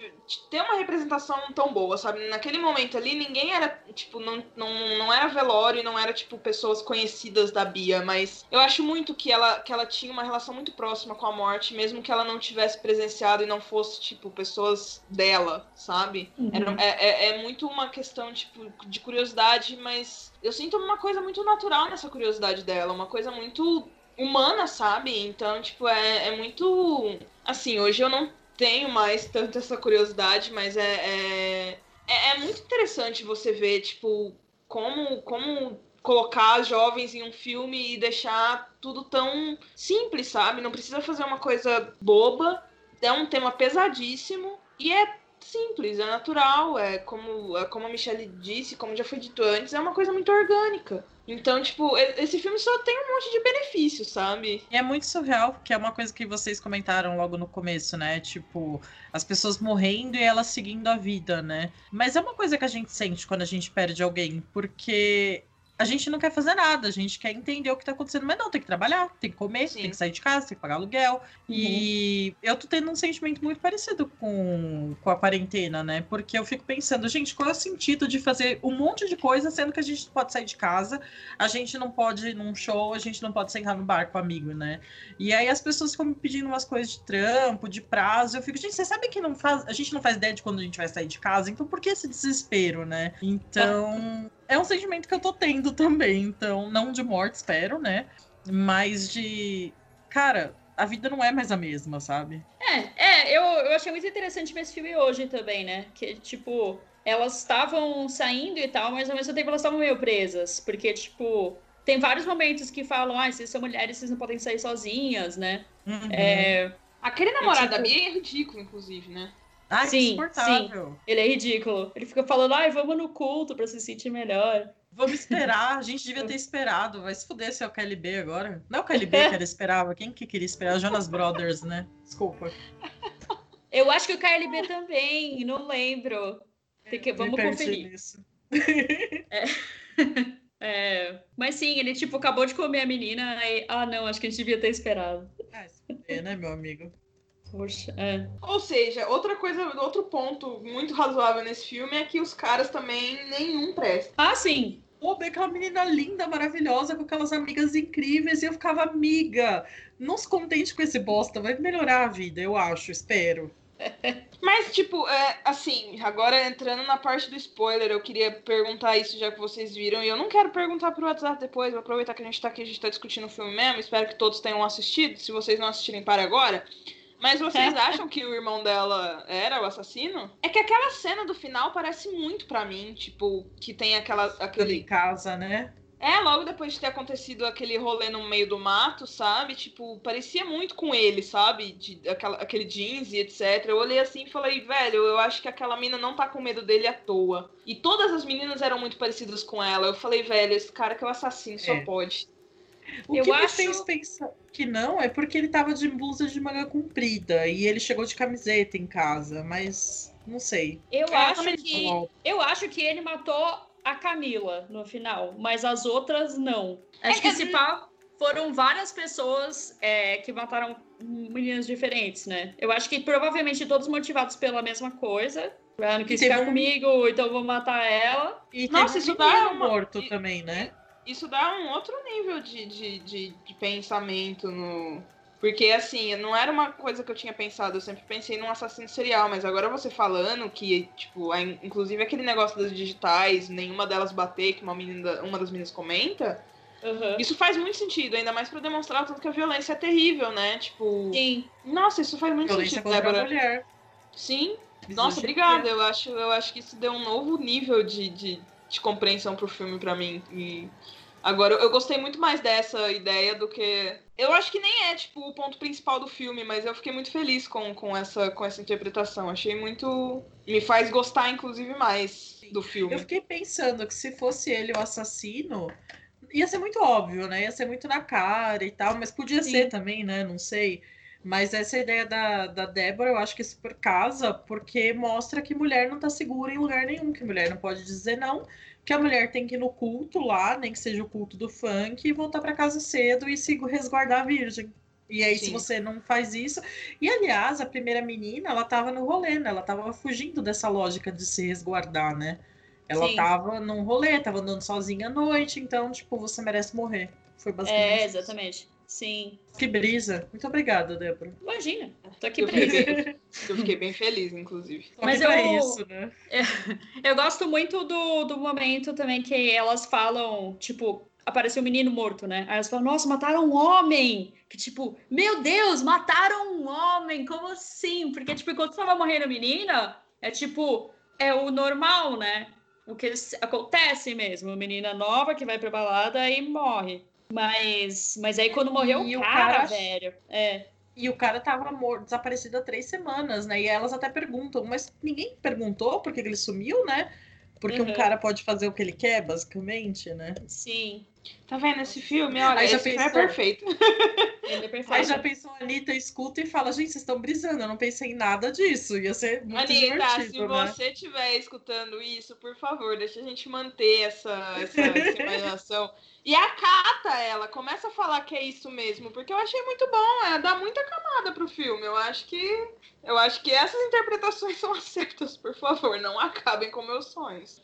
S1: ter uma representação tão boa, sabe? Naquele momento ali, ninguém era, tipo, não, não, não era velório, não era, tipo, pessoas conhecidas da Bia, mas eu acho muito que ela, que ela tinha uma relação muito próxima com a morte, mesmo que ela não tivesse presenciado e não fosse, tipo, pessoas dela, sabe? Uhum. Era, é, é, é muito uma questão, tipo, de curiosidade, mas eu sinto uma coisa muito natural nessa curiosidade dela, uma coisa muito humana, sabe? Então, tipo, é, é muito. Assim, hoje eu não tenho mais tanto essa curiosidade, mas é, é, é, é muito interessante você ver, tipo, como, como colocar jovens em um filme e deixar tudo tão simples, sabe? Não precisa fazer uma coisa boba. É um tema pesadíssimo e é simples, é natural, é como, é como a Michelle disse, como já foi dito antes, é uma coisa muito orgânica. Então, tipo, esse filme só tem um monte de benefícios, sabe?
S2: E é muito surreal, que é uma coisa que vocês comentaram logo no começo, né? Tipo, as pessoas morrendo e elas seguindo a vida, né? Mas é uma coisa que a gente sente quando a gente perde alguém, porque a gente não quer fazer nada, a gente quer entender o que tá acontecendo, mas não, tem que trabalhar, tem que comer, Sim. tem que sair de casa, tem que pagar aluguel. Uhum. E eu tô tendo um sentimento muito parecido com, com a quarentena, né? Porque eu fico pensando, gente, qual é o sentido de fazer um monte de coisa, sendo que a gente não pode sair de casa, a gente não pode ir num show, a gente não pode sentar no bar com amigo, né? E aí as pessoas ficam me pedindo umas coisas de trampo, de prazo, eu fico, gente, você sabe que não faz, a gente não faz ideia de quando a gente vai sair de casa, então por que esse desespero, né? Então é um sentimento que eu tô tendo também. Então, não de morte, espero, né? Mas de. Cara, a vida não é mais a mesma, sabe?
S3: É, é, eu, eu achei muito interessante ver esse filme hoje também, né? Que, tipo, elas estavam saindo e tal, mas ao mesmo tempo elas estavam meio presas. Porque, tipo, tem vários momentos que falam, ah, vocês são mulheres, vocês não podem sair sozinhas, né?
S1: Uhum. É... Aquele namorado tipo... da Bia é ridículo, inclusive, né?
S3: Ah, sim, sim. Ele é ridículo. Ele fica falando, ai, vamos no culto pra se sentir melhor.
S2: Vamos esperar, a gente devia ter esperado. Vai se fuder se é o KLB agora. Não é o KLB que ele esperava. Quem que queria esperar? Jonas Brothers, né? Desculpa.
S3: Eu acho que o KLB também, não lembro. Tem que, vamos conferir. É. É, mas sim, ele tipo acabou de comer a menina e ah não, acho que a gente devia ter esperado.
S2: Ah, se fuder, né, meu amigo?
S3: Poxa, é.
S1: Ou seja, outra coisa, outro ponto muito razoável nesse filme é que os caras também nenhum presta.
S3: Ah, sim.
S2: Pô, aquela menina linda, maravilhosa, com aquelas amigas incríveis, e eu ficava amiga. Não se contente com esse bosta, vai melhorar a vida, eu acho, espero.
S1: Mas, tipo, é, assim, agora entrando na parte do spoiler, eu queria perguntar isso já que vocês viram, e eu não quero perguntar pro WhatsApp depois, vou aproveitar que a gente tá aqui, a gente tá discutindo o filme mesmo, espero que todos tenham assistido, se vocês não assistirem, para agora. Mas vocês acham que o irmão dela era o assassino? É que aquela cena do final parece muito para mim, tipo, que tem aquela aquele
S2: em casa, né?
S1: É, logo depois de ter acontecido aquele rolê no meio do mato, sabe? Tipo, parecia muito com ele, sabe? De, aquela, aquele jeans e etc. Eu olhei assim e falei, velho, eu acho que aquela mina não tá com medo dele à toa. E todas as meninas eram muito parecidas com ela. Eu falei, velho, esse cara que é o assassino, só é. pode.
S2: O eu que acho... me fez pensar que não é porque ele tava de blusa de manga comprida e ele chegou de camiseta em casa, mas não sei.
S3: Eu é, acho que eu acho que ele matou a Camila no final, mas as outras não. Acho é, que se pá foram várias pessoas é, que mataram meninas diferentes, né? Eu acho que provavelmente todos motivados pela mesma coisa. Ela não quis ficar um... comigo, então vou matar ela.
S2: E Nossa, isso dá um morto e... também, né?
S1: Isso dá um outro nível de, de, de, de, pensamento no. Porque, assim, não era uma coisa que eu tinha pensado, eu sempre pensei num assassino serial, mas agora você falando que, tipo, inclusive aquele negócio das digitais, nenhuma delas bater, que uma, menina, uma das meninas comenta, uhum. isso faz muito sentido, ainda mais para demonstrar tanto que a violência é terrível, né? Tipo.
S3: Sim.
S1: Nossa, isso faz muito violência sentido, Débora. Mulher. Sim. Nossa, obrigada. Eu acho, eu acho que isso deu um novo nível de, de de compreensão pro filme para mim. E agora eu gostei muito mais dessa ideia do que eu acho que nem é tipo o ponto principal do filme, mas eu fiquei muito feliz com, com essa com essa interpretação. Achei muito me faz gostar inclusive mais do filme.
S2: Eu fiquei pensando que se fosse ele o assassino, ia ser muito óbvio, né? Ia ser muito na cara e tal, mas podia Sim. ser também, né? Não sei. Mas essa ideia da, da Débora, eu acho que super casa, porque mostra que mulher não tá segura em lugar nenhum, que mulher não pode dizer não, que a mulher tem que ir no culto lá, nem que seja o culto do funk, e voltar para casa cedo e se resguardar a virgem. E aí, Sim. se você não faz isso. E aliás, a primeira menina, ela tava no rolê, né? Ela tava fugindo dessa lógica de se resguardar, né? Ela Sim. tava num rolê, tava andando sozinha à noite, então, tipo, você merece morrer. Foi basicamente.
S3: É, exatamente. Isso. Sim.
S2: Que brisa. Muito obrigada, Débora.
S3: Imagina. Tô aqui pra isso.
S1: eu fiquei bem feliz, inclusive.
S3: Mas eu, isso, né? eu, eu gosto muito do, do momento também que elas falam, tipo, apareceu um menino morto, né? Aí elas falam, nossa, mataram um homem! Que tipo, meu Deus, mataram um homem! Como assim? Porque, tipo, enquanto estava morrendo a menina, é tipo, é o normal, né? O que acontece mesmo. Uma menina nova que vai pra balada e morre. Mas, mas aí quando morreu e o cara, cara, velho. É.
S2: E o cara tava morto, desaparecido há três semanas, né? E elas até perguntam, mas ninguém perguntou por que ele sumiu, né? Porque uhum. um cara pode fazer o que ele quer, basicamente, né?
S3: Sim.
S1: Tá vendo esse filme? Olha, Aí já esse pensou... é perfeito.
S2: Ele é perfeito. Aí já pensou, a Anitta escuta e fala, gente, vocês estão brisando, eu não pensei em nada disso. Ia ser muito Anitta, divertido,
S1: se né? você estiver escutando isso, por favor, deixa a gente manter essa, essa, essa imaginação. E acata ela, começa a falar que é isso mesmo, porque eu achei muito bom, é, dá muita camada pro filme. Eu acho que eu acho que essas interpretações são acertas, por favor, não acabem com meus sonhos.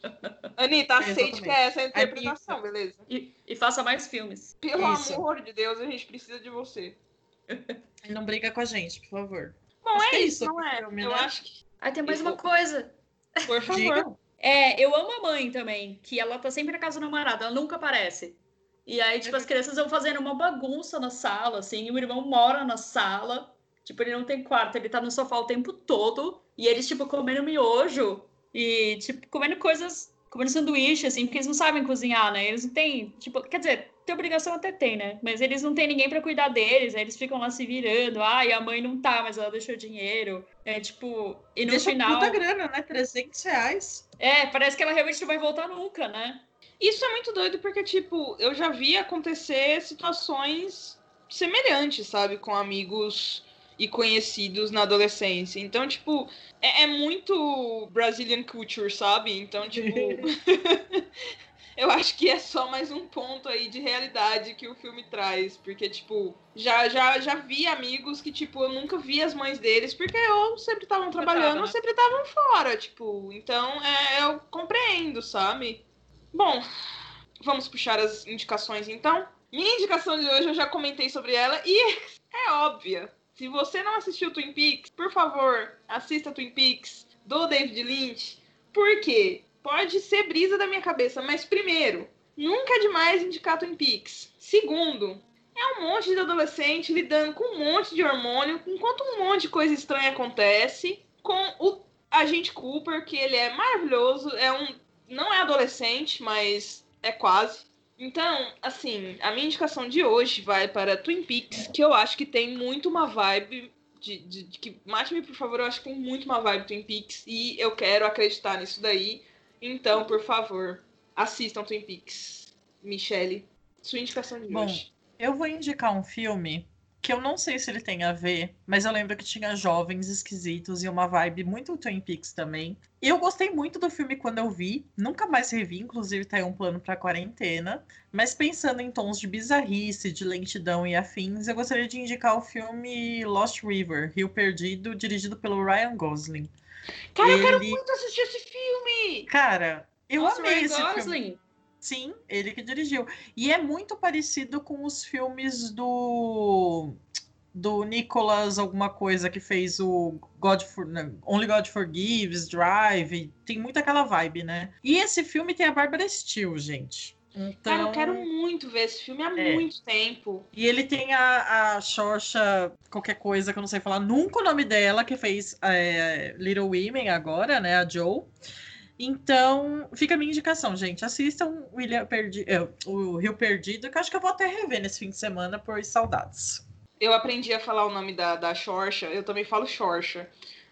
S1: Anitta, aceite que é essa a interpretação, beleza?
S3: E, e, faça mais filmes.
S1: Pelo isso. amor de Deus, a gente precisa de você.
S2: Não briga com a gente, por favor.
S1: Bom, acho é, é isso, não é? Filme, eu né? acho que.
S3: Aí tem mais uma coisa.
S1: Por favor. Diga.
S3: É, eu amo a mãe também, que ela tá sempre na casa do namorado, ela nunca aparece. E aí, tipo, as crianças vão fazendo uma bagunça na sala, assim, e o irmão mora na sala. Tipo, ele não tem quarto, ele tá no sofá o tempo todo. E eles, tipo, comendo miojo e, tipo, comendo coisas, comendo sanduíche, assim, porque eles não sabem cozinhar, né? Eles não têm, tipo, quer dizer, tem obrigação até tem, né? Mas eles não têm ninguém para cuidar deles, aí eles ficam lá se virando. Ah, e a mãe não tá, mas ela deixou dinheiro. É tipo, e no
S2: Deixa
S3: final.
S2: Puta grana, né? 300 reais.
S3: É, parece que ela realmente não vai voltar nunca, né?
S1: Isso é muito doido porque, tipo, eu já vi acontecer situações semelhantes, sabe? Com amigos e conhecidos na adolescência. Então, tipo, é, é muito Brazilian culture, sabe? Então, tipo. eu acho que é só mais um ponto aí de realidade que o filme traz. Porque, tipo, já, já, já vi amigos que, tipo, eu nunca vi as mães deles, porque ou sempre estavam trabalhando ou né? sempre estavam fora, tipo. Então, é, eu compreendo, sabe? Bom, vamos puxar as indicações então. Minha indicação de hoje eu já comentei sobre ela e é óbvia. Se você não assistiu Twin Peaks, por favor, assista Twin Peaks do David Lynch. Por quê? Pode ser brisa da minha cabeça, mas primeiro, nunca é demais indicar Twin Peaks. Segundo, é um monte de adolescente lidando com um monte de hormônio, enquanto um monte de coisa estranha acontece, com o agente Cooper, que ele é maravilhoso, é um não é adolescente, mas é quase. Então, assim, a minha indicação de hoje vai para Twin Peaks, que eu acho que tem muito uma vibe de, de, de que mate-me por favor, eu acho que tem muito uma vibe Twin Peaks e eu quero acreditar nisso daí. Então, por favor, assistam Twin Peaks. Michelle, sua indicação de
S2: Bom,
S1: hoje.
S2: Eu vou indicar um filme que eu não sei se ele tem a ver, mas eu lembro que tinha jovens esquisitos e uma vibe muito Twin Peaks também. E eu gostei muito do filme quando eu vi, nunca mais revi, inclusive tá aí um plano para quarentena. Mas pensando em tons de bizarrice, de lentidão e afins, eu gostaria de indicar o filme Lost River, Rio Perdido, dirigido pelo Ryan Gosling.
S1: Cara, ele... eu quero muito assistir esse filme!
S2: Cara, eu
S3: Nossa,
S2: amei
S3: Ryan
S2: esse
S3: Gosling.
S2: filme. Sim, ele que dirigiu. E é muito parecido com os filmes do do Nicholas alguma coisa que fez o God for, Only God Forgives, Drive, tem muito aquela vibe, né? E esse filme tem a Barbara Steele, gente. Então...
S1: Cara, eu quero muito ver esse filme há é. muito tempo.
S2: E ele tem a, a Xoxa, qualquer coisa que eu não sei falar nunca o nome dela, que fez é, Little Women agora, né? A Joe. Então, fica a minha indicação, gente. Assistam o, Ilha Perdi... É, o Rio Perdido, que eu acho que eu vou até rever nesse fim de semana por saudades.
S1: Eu aprendi a falar o nome da, da eu também falo Xorxa,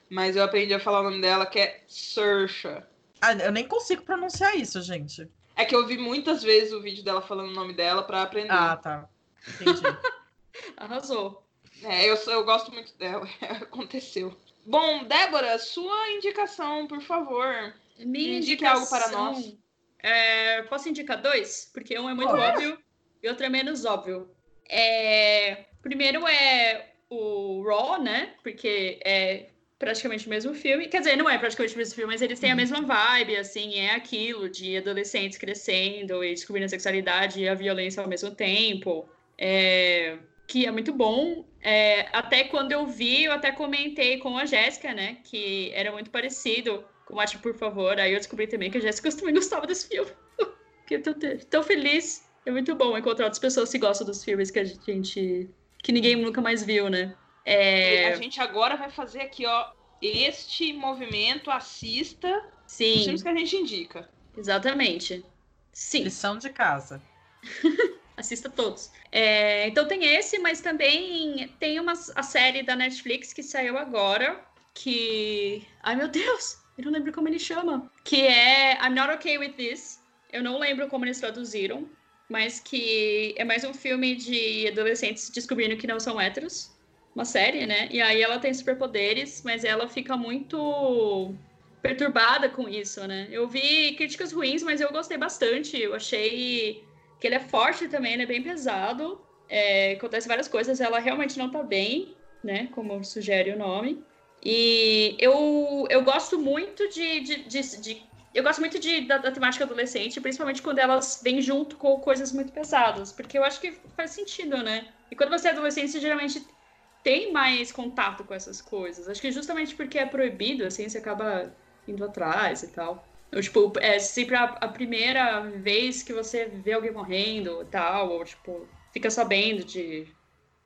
S1: mas eu aprendi a falar o nome dela que é Sersha.
S2: Ah, eu nem consigo pronunciar isso, gente.
S1: É que eu vi muitas vezes o vídeo dela falando o nome dela para aprender.
S2: Ah, tá. Entendi.
S3: Arrasou.
S1: É, eu, eu gosto muito dela. Aconteceu. Bom, Débora, sua indicação, por favor.
S3: Minha Indique indicação... algo para nós. É, posso indicar dois? Porque um é muito óbvio e outro é menos óbvio. É, primeiro é o Raw, né? Porque é praticamente o mesmo filme. Quer dizer, não é praticamente o mesmo filme, mas eles têm a uhum. mesma vibe, assim, é aquilo de adolescentes crescendo e descobrindo a sexualidade e a violência ao mesmo tempo. É, que é muito bom. É, até quando eu vi, eu até comentei com a Jéssica, né? Que era muito parecido com Arte, por favor. Aí eu descobri também que a Jéssica também gostava desse filme. Fiquei tão, tão feliz. É muito bom encontrar outras pessoas que gostam dos filmes que a gente. que ninguém nunca mais viu, né?
S1: É... A gente agora vai fazer aqui, ó, este movimento assista
S3: Sim. os
S1: filmes que a gente indica.
S3: Exatamente. Sim.
S2: Lição de casa.
S3: assista todos. É, então tem esse, mas também tem uma a série da Netflix que saiu agora, que. Ai meu Deus! Eu não lembro como ele chama. Que é I'm Not Okay With This. Eu não lembro como eles traduziram, mas que é mais um filme de adolescentes descobrindo que não são héteros uma série, né? E aí ela tem superpoderes, mas ela fica muito perturbada com isso, né? Eu vi críticas ruins, mas eu gostei bastante. Eu achei que ele é forte também, ele é bem pesado. É, acontece várias coisas, ela realmente não tá bem, né? Como sugere o nome. E eu, eu gosto muito de, de, de, de eu gosto muito de, da, da, temática adolescente, principalmente quando elas vêm junto com coisas muito pesadas, porque eu acho que faz sentido, né? E quando você é adolescente, você geralmente tem mais contato com essas coisas. Acho que justamente porque é proibido, assim, você acaba indo atrás e tal. Ou, tipo, é sempre a, a primeira vez que você vê alguém morrendo e tal, ou, tipo, fica sabendo de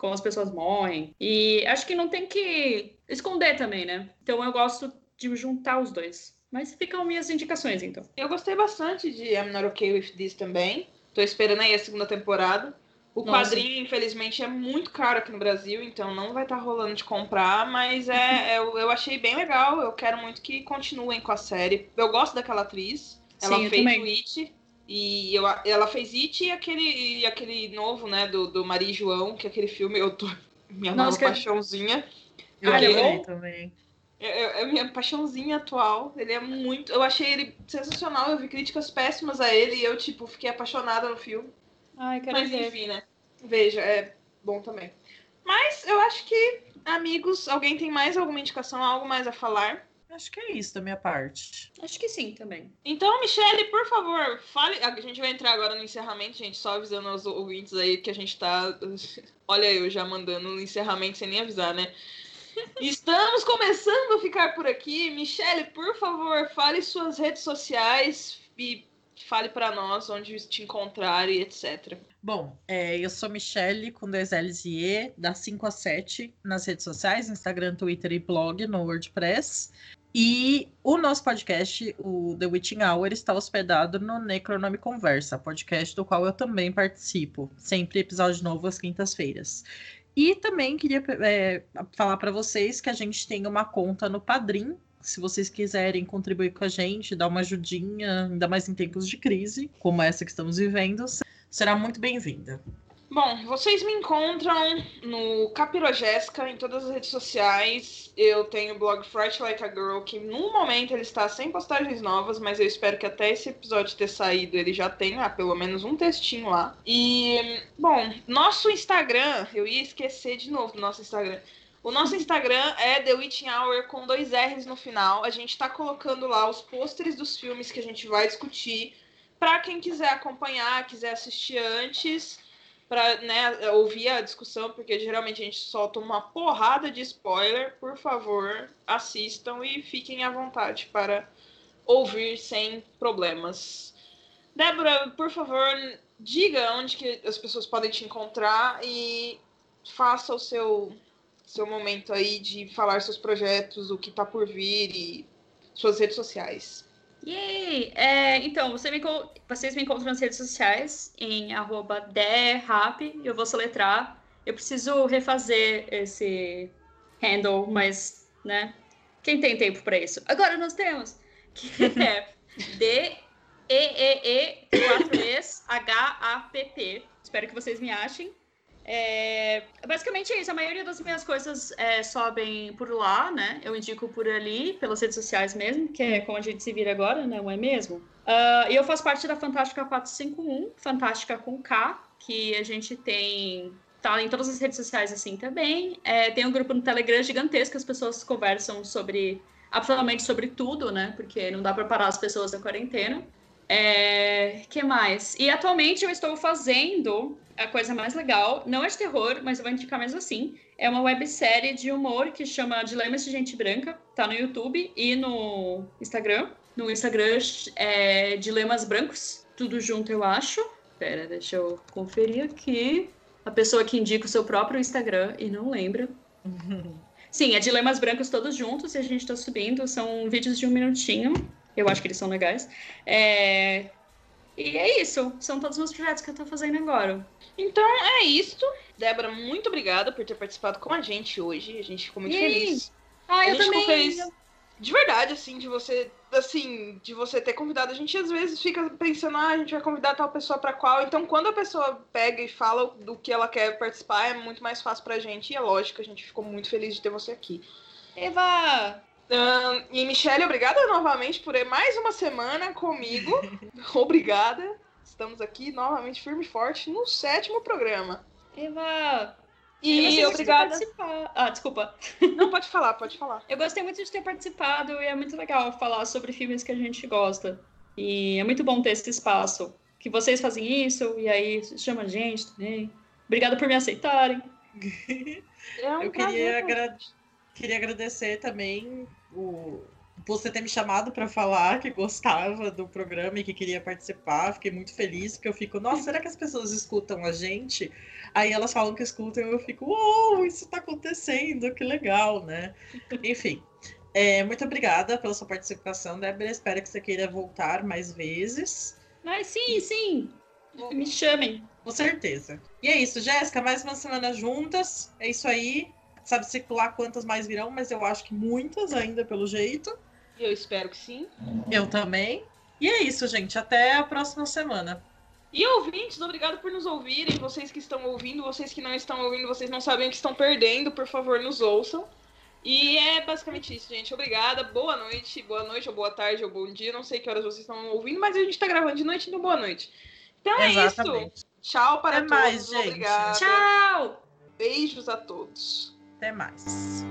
S3: como as pessoas morrem. E acho que não tem que esconder também, né? Então eu gosto de juntar os dois. Mas ficam minhas indicações, então.
S1: Eu gostei bastante de I'm Not Okay With This também. Tô esperando aí a segunda temporada. O Nossa. quadrinho, infelizmente, é muito caro aqui no Brasil, então não vai estar tá rolando de comprar, mas é, é, eu achei bem legal. Eu quero muito que continuem com a série. Eu gosto daquela atriz. Ela Sim, fez o It. E eu, ela fez It e aquele, e aquele novo, né, do, do Maria e João, que é aquele filme, eu tô. Minha Nossa, nova paixãozinha.
S2: Eu é, também.
S1: É, é, é, minha paixãozinha atual. Ele é muito. Eu achei ele sensacional. Eu vi críticas péssimas a ele e eu, tipo, fiquei apaixonada no filme.
S3: Ai, quero
S1: Mas
S3: ver.
S1: enfim, né? Veja, é bom também. Mas eu acho que, amigos, alguém tem mais alguma indicação, algo mais a falar?
S2: Acho que é isso da minha parte.
S3: Acho que sim também.
S1: Então, Michele, por favor, fale. A gente vai entrar agora no encerramento, gente, só avisando aos ouvintes aí que a gente tá. Olha, eu já mandando o encerramento sem nem avisar, né? Estamos começando a ficar por aqui. Michele, por favor, fale suas redes sociais e Fale para nós onde te encontrar e etc.
S2: Bom, é, eu sou Michelle com dois L's e E, da 5 a 7 nas redes sociais, Instagram, Twitter e blog no WordPress. E o nosso podcast, o The Witching Hour, está hospedado no Necronome Conversa, podcast do qual eu também participo. Sempre episódio novo às quintas-feiras. E também queria é, falar para vocês que a gente tem uma conta no Padrim, se vocês quiserem contribuir com a gente, dar uma ajudinha, ainda mais em tempos de crise, como essa que estamos vivendo, será muito bem-vinda.
S1: Bom, vocês me encontram no Capirogésica em todas as redes sociais. Eu tenho o blog Fright Like a Girl, que no momento ele está sem postagens novas, mas eu espero que até esse episódio ter saído ele já tenha pelo menos um textinho lá. E, bom, nosso Instagram, eu ia esquecer de novo do nosso Instagram. O nosso Instagram é The Witching Hour com dois R's no final. A gente está colocando lá os pôsteres dos filmes que a gente vai discutir. Para quem quiser acompanhar, quiser assistir antes, para né, ouvir a discussão, porque geralmente a gente solta uma porrada de spoiler. Por favor, assistam e fiquem à vontade para ouvir sem problemas. Débora, por favor, diga onde que as pessoas podem te encontrar e faça o seu seu momento aí de falar seus projetos, o que está por vir e suas redes sociais.
S3: Yay! É, então, você me, vocês me encontram nas redes sociais em arroba eu vou soletrar. Eu preciso refazer esse handle, mas, né? Quem tem tempo para isso? Agora nós temos, que é D E E E 4 S H A P P. Espero que vocês me achem. É, basicamente é isso. A maioria das minhas coisas é, sobem por lá, né? Eu indico por ali, pelas redes sociais mesmo, que é como a gente se vira agora, não é mesmo? Uh, e eu faço parte da Fantástica 451, Fantástica com K, que a gente tem. Tá em todas as redes sociais assim também. É, tem um grupo no Telegram gigantesco, as pessoas conversam sobre. absolutamente sobre tudo, né? Porque não dá para parar as pessoas da quarentena. É, que mais? E atualmente eu estou fazendo a coisa mais legal, não é de terror, mas eu vou indicar mesmo assim. É uma websérie de humor que chama Dilemas de Gente Branca, tá no YouTube e no Instagram. No Instagram é Dilemas Brancos, tudo junto eu acho. Pera, deixa eu conferir aqui. A pessoa que indica o seu próprio Instagram e não lembra. Sim, é Dilemas Brancos todos juntos e a gente tá subindo. São vídeos de um minutinho. Eu acho que eles são legais. É... E é isso. São todos os meus projetos que eu tô fazendo agora.
S1: Então é isso. Débora, muito obrigada por ter participado com a gente hoje. A gente ficou muito feliz.
S3: Ah, eu também. Feliz,
S1: de verdade, assim, de você, assim, de você ter convidado. A gente às vezes fica pensando, ah, a gente vai convidar tal pessoa para qual. Então, quando a pessoa pega e fala do que ela quer participar, é muito mais fácil pra gente. E é lógico, a gente ficou muito feliz de ter você aqui.
S3: Eva!
S1: Uh, e Michelle, obrigada novamente por mais uma semana comigo. obrigada. Estamos aqui novamente firme e forte no sétimo programa.
S3: Eva!
S1: E, e obrigada.
S3: De ah, desculpa.
S1: Não, pode falar, pode falar.
S3: Eu gostei muito de ter participado e é muito legal falar sobre filmes que a gente gosta. E é muito bom ter esse espaço. Que vocês fazem isso e aí chama a gente também. Obrigada por me aceitarem.
S2: É um Eu queria, agra queria agradecer também o, você ter me chamado para falar que gostava do programa e que queria participar. Fiquei muito feliz, porque eu fico, nossa, será que as pessoas escutam a gente? Aí elas falam que escutam e eu fico, uou, isso está acontecendo, que legal, né? Enfim. É, muito obrigada pela sua participação, Débora. Espero que você queira voltar mais vezes.
S3: Mas sim, sim. Me chamem.
S2: Com certeza. E é isso, Jéssica. Mais uma semana juntas. É isso aí sabe circular quantas mais virão, mas eu acho que muitas ainda pelo jeito.
S1: Eu espero que sim.
S2: Eu também. E é isso, gente. Até a próxima semana.
S1: E ouvintes, obrigado por nos ouvirem. Vocês que estão ouvindo, vocês que não estão ouvindo, vocês não sabem o que estão perdendo, por favor, nos ouçam. E é basicamente isso, gente. Obrigada. Boa noite, boa noite, ou boa tarde, ou bom dia. Não sei que horas vocês estão ouvindo, mas a gente está gravando de noite, então boa noite. Então é Exatamente. isso. Tchau para Até todos. Mais, gente. Obrigada.
S3: Tchau.
S1: Beijos a todos.
S2: Até mais.